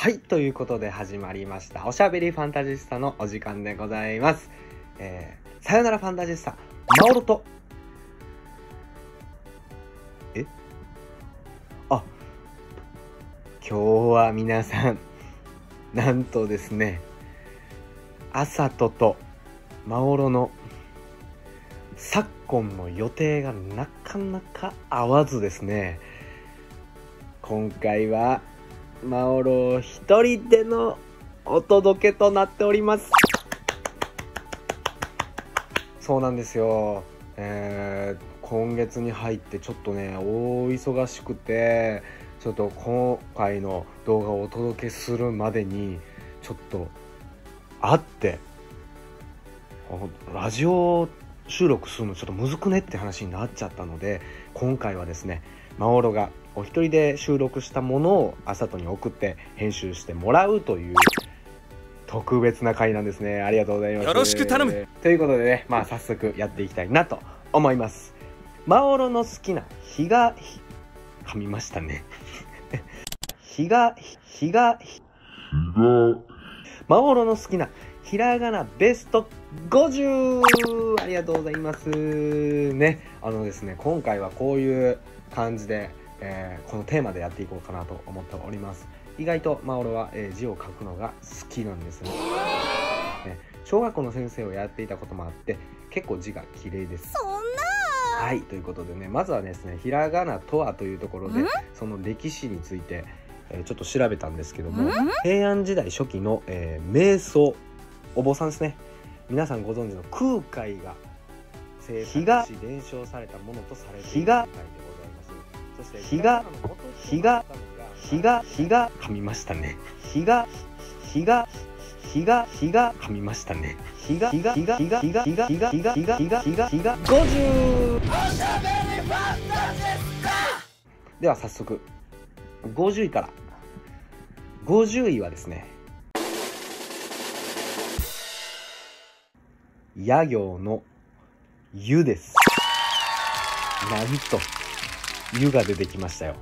はい、ということで始まりました。おしゃべりファンタジスタのお時間でございます。えー、さよならファンタジスタ、マオロと、え？あ、今日は皆さん、なんとですね、あさととマオロの昨今の予定がなかなか合わずですね、今回はマオロ一人でのお届けとなっております。そうなんですよ、えー今月に入ってちょっとね大忙しくてちょっと今回の動画をお届けするまでにちょっと会ってラジオ収録するのちょっとむずくねって話になっちゃったので今回はですねマオロがお一人で収録したものをあさとに送って編集してもらうという特別な回なんですね。ありがとうございます。よろしく頼む。ということでねまあ早速やっていきたいなと思います。マオロの好きな日がひ噛みましたね。日が日がマオロの好きなひらがなベスト50ありがとうございます。ね。あのですね今回はこういう感じで、えーこのテーマでやっていこうかなと思っております。意外とマオロは、えー字を書くのが好きなんですね。ね小学校の先生をやっていたこともあって結構字が綺麗です。そんなはいということでねまずはですねひらがなとはというところでん？その歴史について、えーちょっと調べたんですけどもん？平安時代初期の、えー瞑想。お坊さんですね。皆さんご存知の空海が制作し伝承されたものとされている空海でございます。そして日が日が日が日が噛みましたね。日が日が日が日が噛みましたね。日が日が日が日が日が日が日が日が日が日が日が日が50では早速50位から。50位はですね。野行の湯です。なんと。湯が出てきましたよ。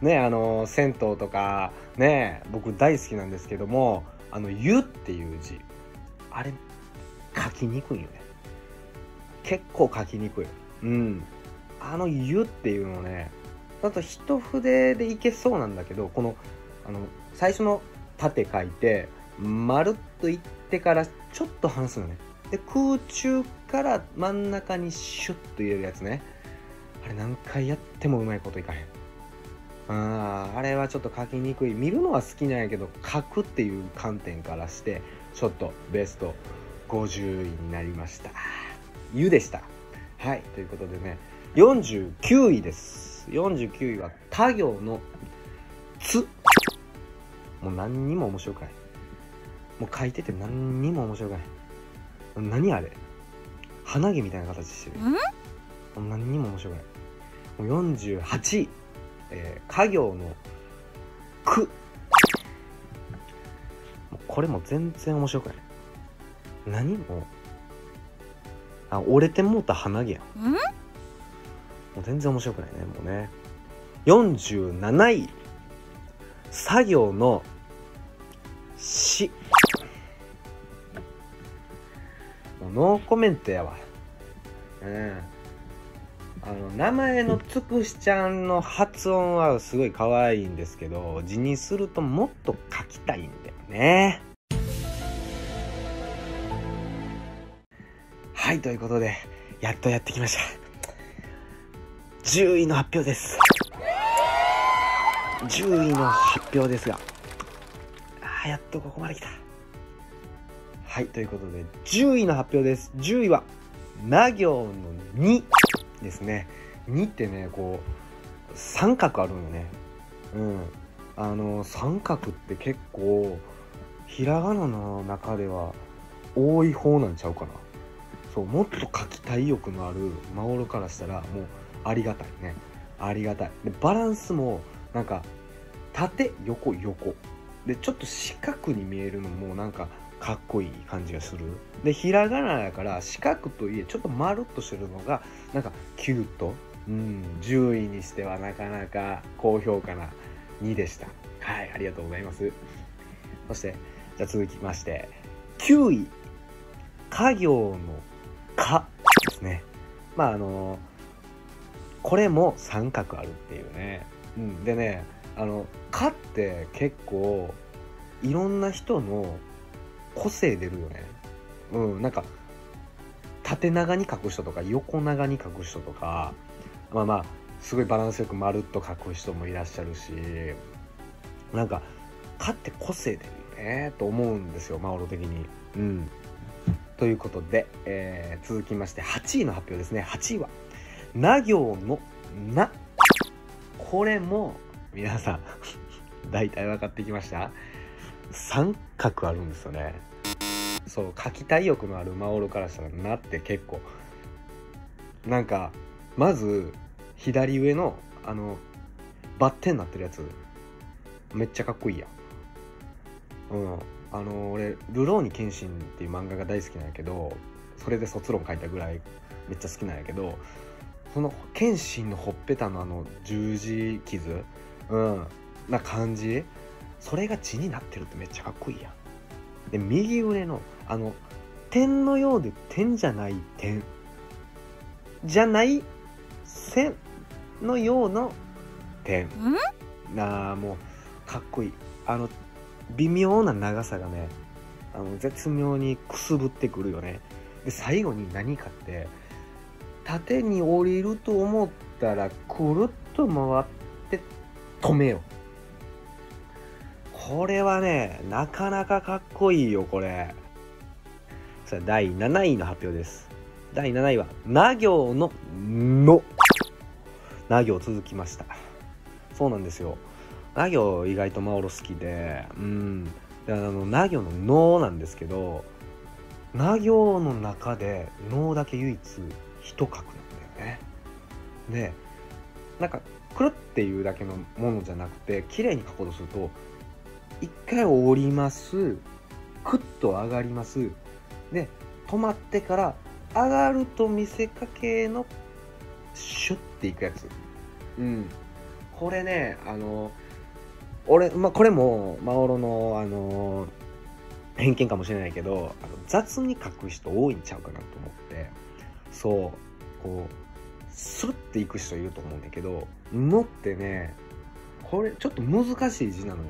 ねあの銭湯とかね僕大好きなんですけどもあの湯っていう字あれ書きにくいよね。結構書きにくい。うん。あの湯っていうのねだと一筆でいけそうなんだけどこのあの最初の縦書いてまるっといってからちょっと離すのね。で空中から真ん中にシュッと入れるやつね。あれ何回やってもうまいこといかへん。あーあれはちょっと書きにくい。見るのは好きなんやけど書くっていう観点からしてちょっとベスト50位になりました「ゆ」でした。はいということでね49位です。49位は他行の「つ」もう何にも面白くない。もう書いてて何にも面白くない。何あれ。鼻毛みたいな形してる。何にも面白くない48位、えー、家業の「く」もうこれも全然面白くない。何も。あ折れてもうた鼻毛やん。ん？もう全然面白くないね。もうね。47位。作業の「し」もうノーコメントやわ。うんあの名前のつくしちゃんの発音はすごい可愛いんですけど字にするともっと書きたいんだよね。はいということでやっとやってきました。10位の発表です。10位の発表ですがあやっとここまで来た。はいということで10位の発表です。10位はな行の2ですね。2ってねこう三角あるのね。うん。あの三角って結構ひらがなの中では多い方なんちゃうかな。そうもっと書きたい欲のあるマオロからしたらもうありがたいね。ありがたい。でバランスもなんか縦横横。でちょっと四角に見えるのもなんかかっこいい感じがする。でひらがなだから四角といえちょっと丸っとしてるのがなんかキュート。うん10位にしてはなかなか高評価な2でした。はいありがとうございます。そしてじゃあ続きまして9位。家業の「か」ですね。まああのこれも三角あるっていうね、うん、でねあの「か」って結構いろんな人の個性出るよね。うんなんか縦長に書く人とか横長に書く人とかまあまあすごいバランスよくまるっと書く人もいらっしゃるしなんか「か」って個性出るよねと思うんですよマオロ的に。うん。ということで、えー、続きまして8位の発表ですね。8位は「な行のな」これも皆さん大体分かってきました？三角あるんですよね。そう書きたい欲のあるマオロからしたらなって結構。なんかまず左上のあのバッテンになってるやつ。めっちゃかっこいいや。うん。あの俺「ルローニケンシン」っていう漫画が大好きなんやけどそれで卒論書いたぐらいめっちゃ好きなんやけどその謙信のほっぺたのあの十字傷うんな感じそれが血になってるってめっちゃかっこいいやん。で右上のあの点のようで点じゃない点じゃない線のようの点なあもうかっこいい。あの微妙な長さがねあの絶妙にくすぶってくるよね。で最後に何かって縦に降りると思ったらくるっと回って止めよこれはねなかなかかっこいいよこれ。さあ第7位の発表です。第7位は「な行の「の」な行続きました。そうなんですよ。な行意外とマオロ好きでうん。であのな行の「の」なんですけどな行の中で「の」だけ唯一一角なんだよね。でなんかくるっていうだけのものじゃなくて綺麗に書こうとすると一回降ります。クッと上がります。で止まってから上がると見せかけのシュッていくやつ。うん。これねあの俺、まあ、これもマオロのあの偏見かもしれないけどあの雑に書く人多いんちゃうかなと思って。そう。こうスルッていく人いると思うんだけど「の」ってねこれちょっと難しい字なのよ。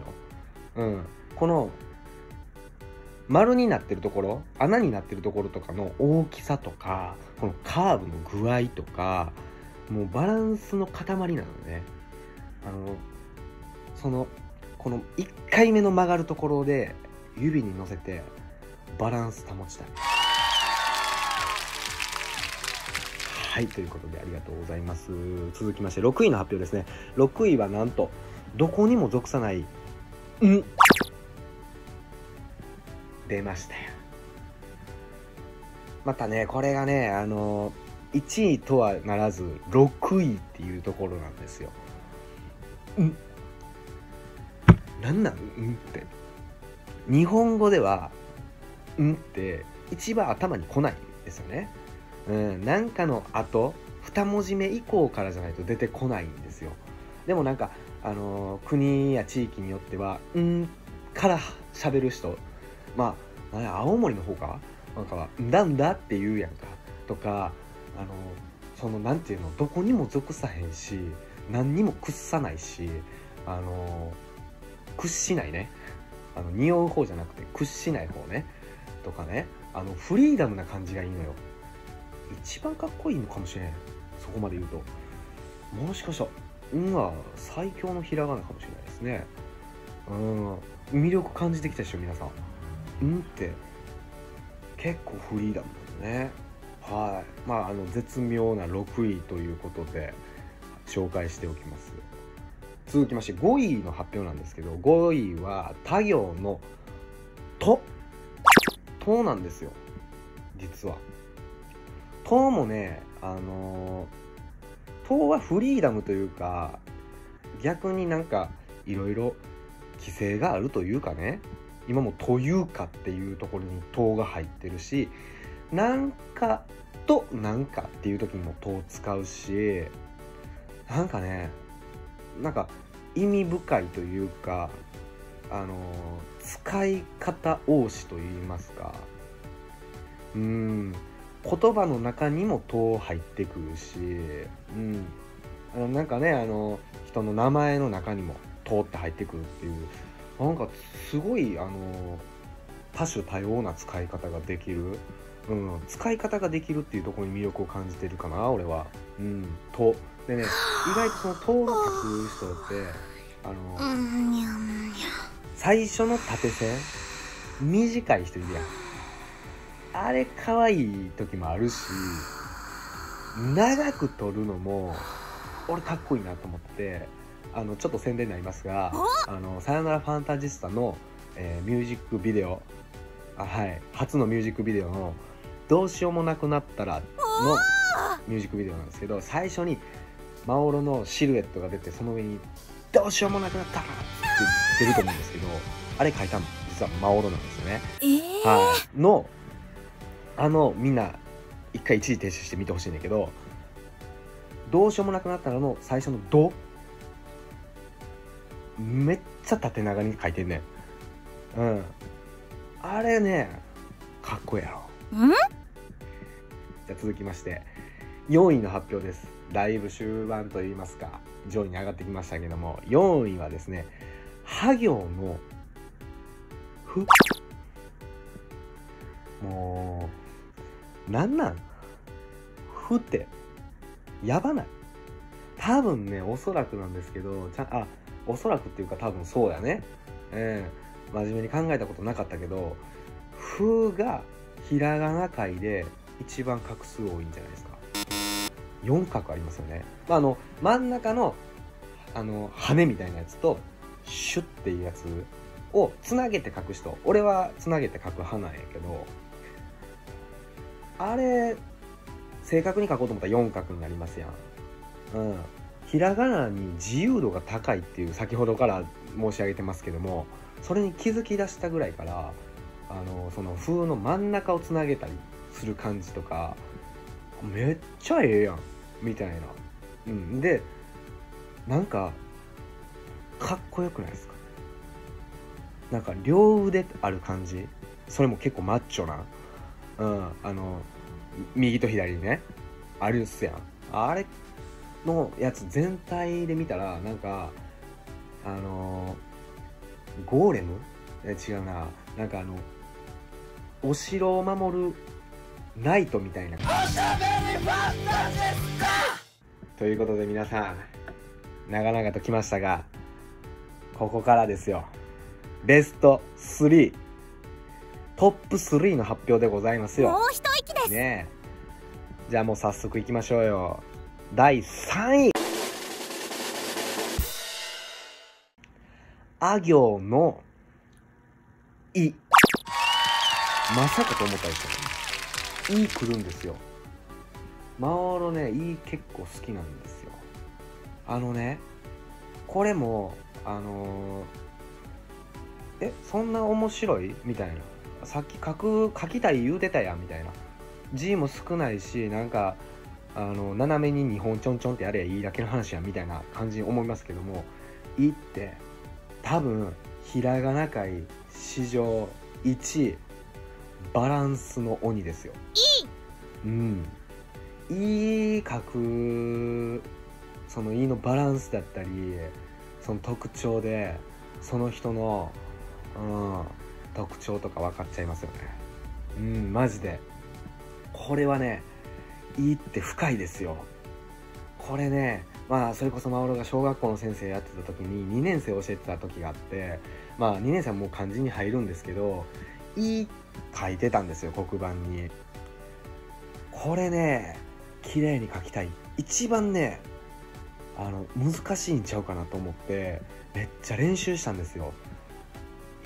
うん、この丸になってるところ穴になってるところとかの大きさとかこのカーブの具合とかもうバランスの塊なのね。あのそのこの1回目の曲がるところで指に乗せてバランス保ちたい。はいということでありがとうございます。続きまして6位の発表ですね。6位はなんとどこにも属さない「ん」出ましたよまたねこれがねあの1位とはならず6位っていうところなんですよ。んなんなん？んって日本語ではんって一番頭に来ないんですよね。うん、なんかの後2文字目以降からじゃないと出てこないんですよ。でもなんか、あの、国や地域によっては「ん」から喋る人まあ青森の方か？なんか「んだんだ」って言うやんか。とかあのそのなんていうの？どこにも属さへんし何にも屈さないしあの屈しないね。あの匂う方じゃなくて屈しない方ね。とかね。あのフリーダムな感じがいいのよ。一番かっこいいのかもしれん。そこまで言うと。もしかしたら「ん」は最強のひらがなかもしれないですね。うん。魅力感じてきたでしょ皆さん「ん」って。結構フリーダムなのね。はい。まああの絶妙な6位ということで紹介しておきます。続きまして5位の発表なんですけど5位は他行の「と」「と」なんですよ。実は「と」もねあの「と」はフリーダムというか逆になんかいろいろ規制があるというかね今も「というか」っていうところに「と」が入ってるしなんかとなんかっていう時にも「と」を使うしなんかねなんか意味深いというかあの使い方応しと言いますかうん言葉の中にも「と」入ってくるし、うん、あのなんかねあの人の名前の中にも「と」って入ってくるっていうなんかすごいあの多種多様な使い方ができる、うん、使い方ができるっていうところに魅力を感じてるかな俺は。うん、とでね意外とその「と」の書く人ってあの、最初の縦線短い人いるやん。あれ可愛い時もあるし長く撮るのも俺かっこいいなと思ってあのちょっと宣伝になりますが「あのさよならファンタジスタの」えーミュージックビデオあはい初のミュージックビデオの「どうしようもなくなったら」のミュージックビデオなんですけど最初にマオロのシルエットが出てその上に「どうしようもなくなった!」って出ると思うんですけどあれ書いたの実はマオロなんですよね。えー、はい、のあのみんな一回一時停止して見てほしいんだけど「どうしようもなくなったら」の最初の「ど」めっちゃ縦長に書いてんねん。うん。あれねかっこええやろ。ん？じゃあ続きまして4位の発表ですだいぶ終盤といいますか上位に上がってきましたけども4位はですね「は行の「ふ」もうなんなん「ふ」って。やばない。多分ねおそらくなんですけどちゃあおそらくっていうか多分そうやね。ええ真面目に考えたことなかったけど「ふ」がひらがな界で一番画数多いんじゃないですか。4画ありますよね、まあ、あの真ん中のあの羽みたいなやつとシュっていうやつをつなげて書く人。俺はつなげて書く派なんやけどあれ正確に書こうと思ったら4画になりますやん。うん。ひらがなに自由度が高いっていう先ほどから申し上げてますけどもそれに気づき出したぐらいからあのその風の真ん中をつなげたりする感じとかめっちゃええやん。みたいな、うん、でなんかかっこよくないですか？なんか両腕ある感じ？それも結構マッチョな、うん、あの右と左にね。あるっすやん。あれのやつ全体で見たらなんかあのゴーレム？え違うな。なんかあのお城を守るナイトみたいな。ということで皆さん長々ときましたがここからですよ。ベスト3トップ3の発表でございますよ。もう一息です、ねえ。じゃあもう早速いきましょうよ。第3位。あ行の「い」まさかと思ったでしょ「い」来るんですよ。マオロね「い」結構好きなんですよ。あのねこれもあのーえそんな面白い？みたいなさっき書く書きたい言うてたやんみたいな字も少ないしなんかあの斜めに2本ちょんちょんってやればいいだけの話やんみたいな感じに思いますけども「い」って多分ひらがな界史上1バランスの鬼ですよ。うん。いい書くその「い」のバランスだったりその特徴でその人の、うん、特徴とか分かっちゃいますよね。うんマジで。これはねいいって深いですよ。これねまあそれこそマオロが小学校の先生やってた時に2年生教えてた時があってまあ2年生はもう漢字に入るんですけど「いい」書いてたんですよ黒板に。これね綺麗に書きたい。一番ねあの難しいんちゃうかなと思ってめっちゃ練習したんですよ。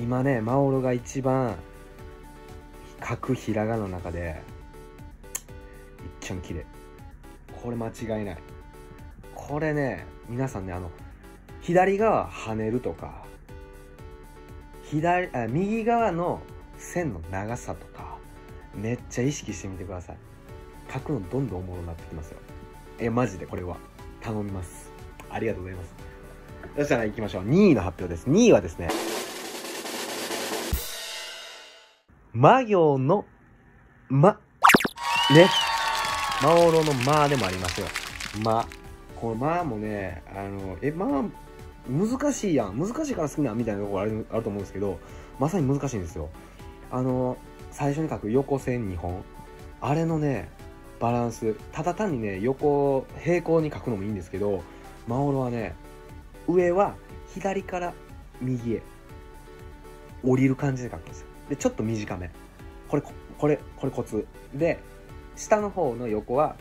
今ねマオロが一番書くひらがなの中でいっちゃん綺麗。これ間違いない。これね皆さんねあの左側跳ねるとか左あ右側の線の長さとかめっちゃ意識してみてください。書くのどんどんおもろになってきますよ。えマジでこれは。頼みます。ありがとうございます。そしたら行きましょう。2位の発表です。2位はですね魔行の、ま、ね。魔オロのまでもありますよ。ま。このまもね、あの、え、ま難しいやん。難しいから好きなみたいなところあるあると思うんですけど、まさに難しいんですよ。あの、最初に書く横線2本。あれのね、バランス。ただ単にね、横、平行に書くのもいいんですけど、マオロはね、上は左から右へ降りる感じで書くんですよ。で、ちょっと短め。これ、これ、これコツ。で、下の方の横は、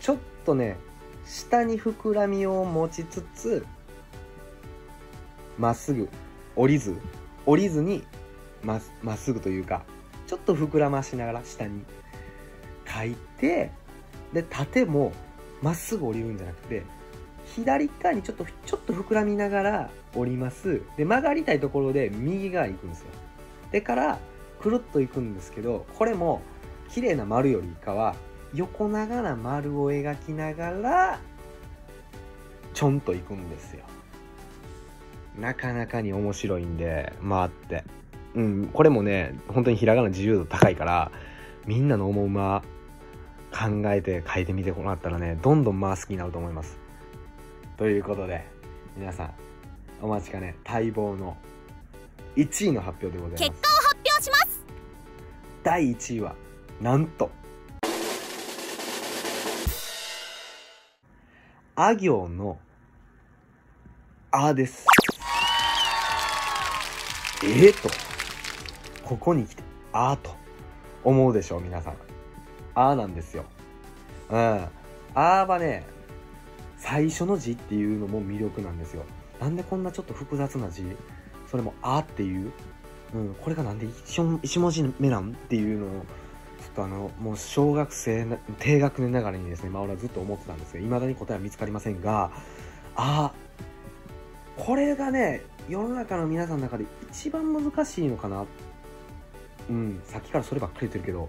ちょっとね、下に膨らみを持ちつつ、まっすぐ、降りず、降りずに、ままっすぐというか、ちょっと膨らましながら下に書いて、で、縦もまっすぐ降りるんじゃなくて、左側にちょっと、ちょっと膨らみながら降ります。で、曲がりたいところで右側行くんですよ。でから、くるっと行くんですけど、これも、綺麗な丸よりかは、横長な丸を描きながら、ちょんと行くんですよ。なかなかに面白いんで、回って。うん、これもね、本当にひらがな自由度高いから、みんなの思うま考えて書いてみてもらったらね、どんどんまあ好きになると思います。ということで、皆さん、お待ちかね、待望の1位の発表でございます。結果を発表します第1位は、なんと、あ行の、あです。ええと、ここに来て、あと、思うでしょう、皆さん。あなんですよ。うん。あはね、最初の字っていうのも魅力なんですよ。なんでこんなちょっと複雑な字それもあっていう。うん、これがなんで一一文字目なんっていうのを、ちょっとあの、もう小学生な、低学年ながらにですね、まあ俺はずっと思ってたんですけど、未だに答えは見つかりませんが、あこれがね、世の中の皆さんの中で一番難しいのかな。うん、さっきからそればっかり言ってるけど、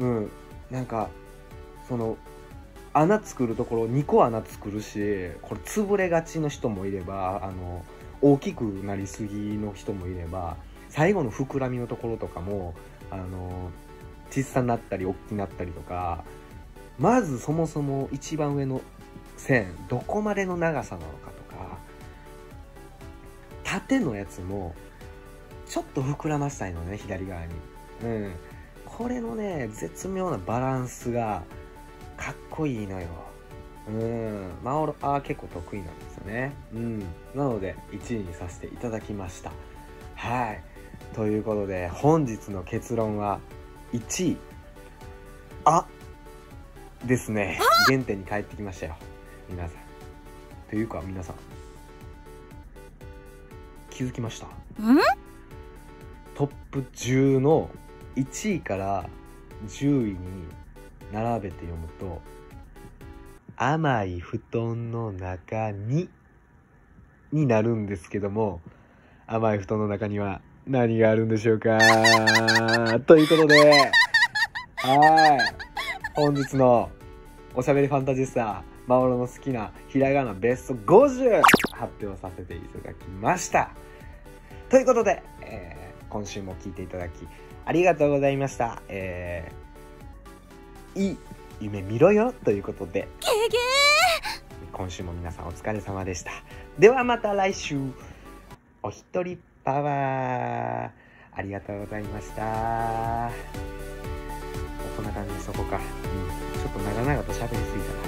うん、なんか、その、穴作るところ2個穴作るし、これ潰れがちの人もいれば、あの、大きくなりすぎの人もいれば、最後の膨らみのところとかも、あの、小さなったり大きくなったりとか、まずそもそも一番上の線、どこまでの長さなのかとか、縦のやつも、ちょっと膨らましたいのね、左側に。うん。これのね、絶妙なバランスが、こいいのよ。うん。マオロ、あー結構得意なんですよね。うん。なので、1位にさせていただきました。はい。ということで、本日の結論は、1位、あですね。原点に帰ってきましたよ。皆さん。というか、皆さん。気づきました？ん？トップ10の1位から10位に並べて読むと甘い布団の中にになるんですけども甘い布団の中には何があるんでしょうか？ということではい。本日のおしゃべりファンタジスタマオロの好きなひらがなベスト50発表させていただきました。ということで、えー今週も聞いていただきありがとうございました。えーい夢見ろよということで、ゲゲ今週も皆さんお疲れ様でした。ではまた来週、お一人パワー、ありがとうございました。こんな感じにしとこうか。うん、ちょっと長々と喋りすぎたな。うん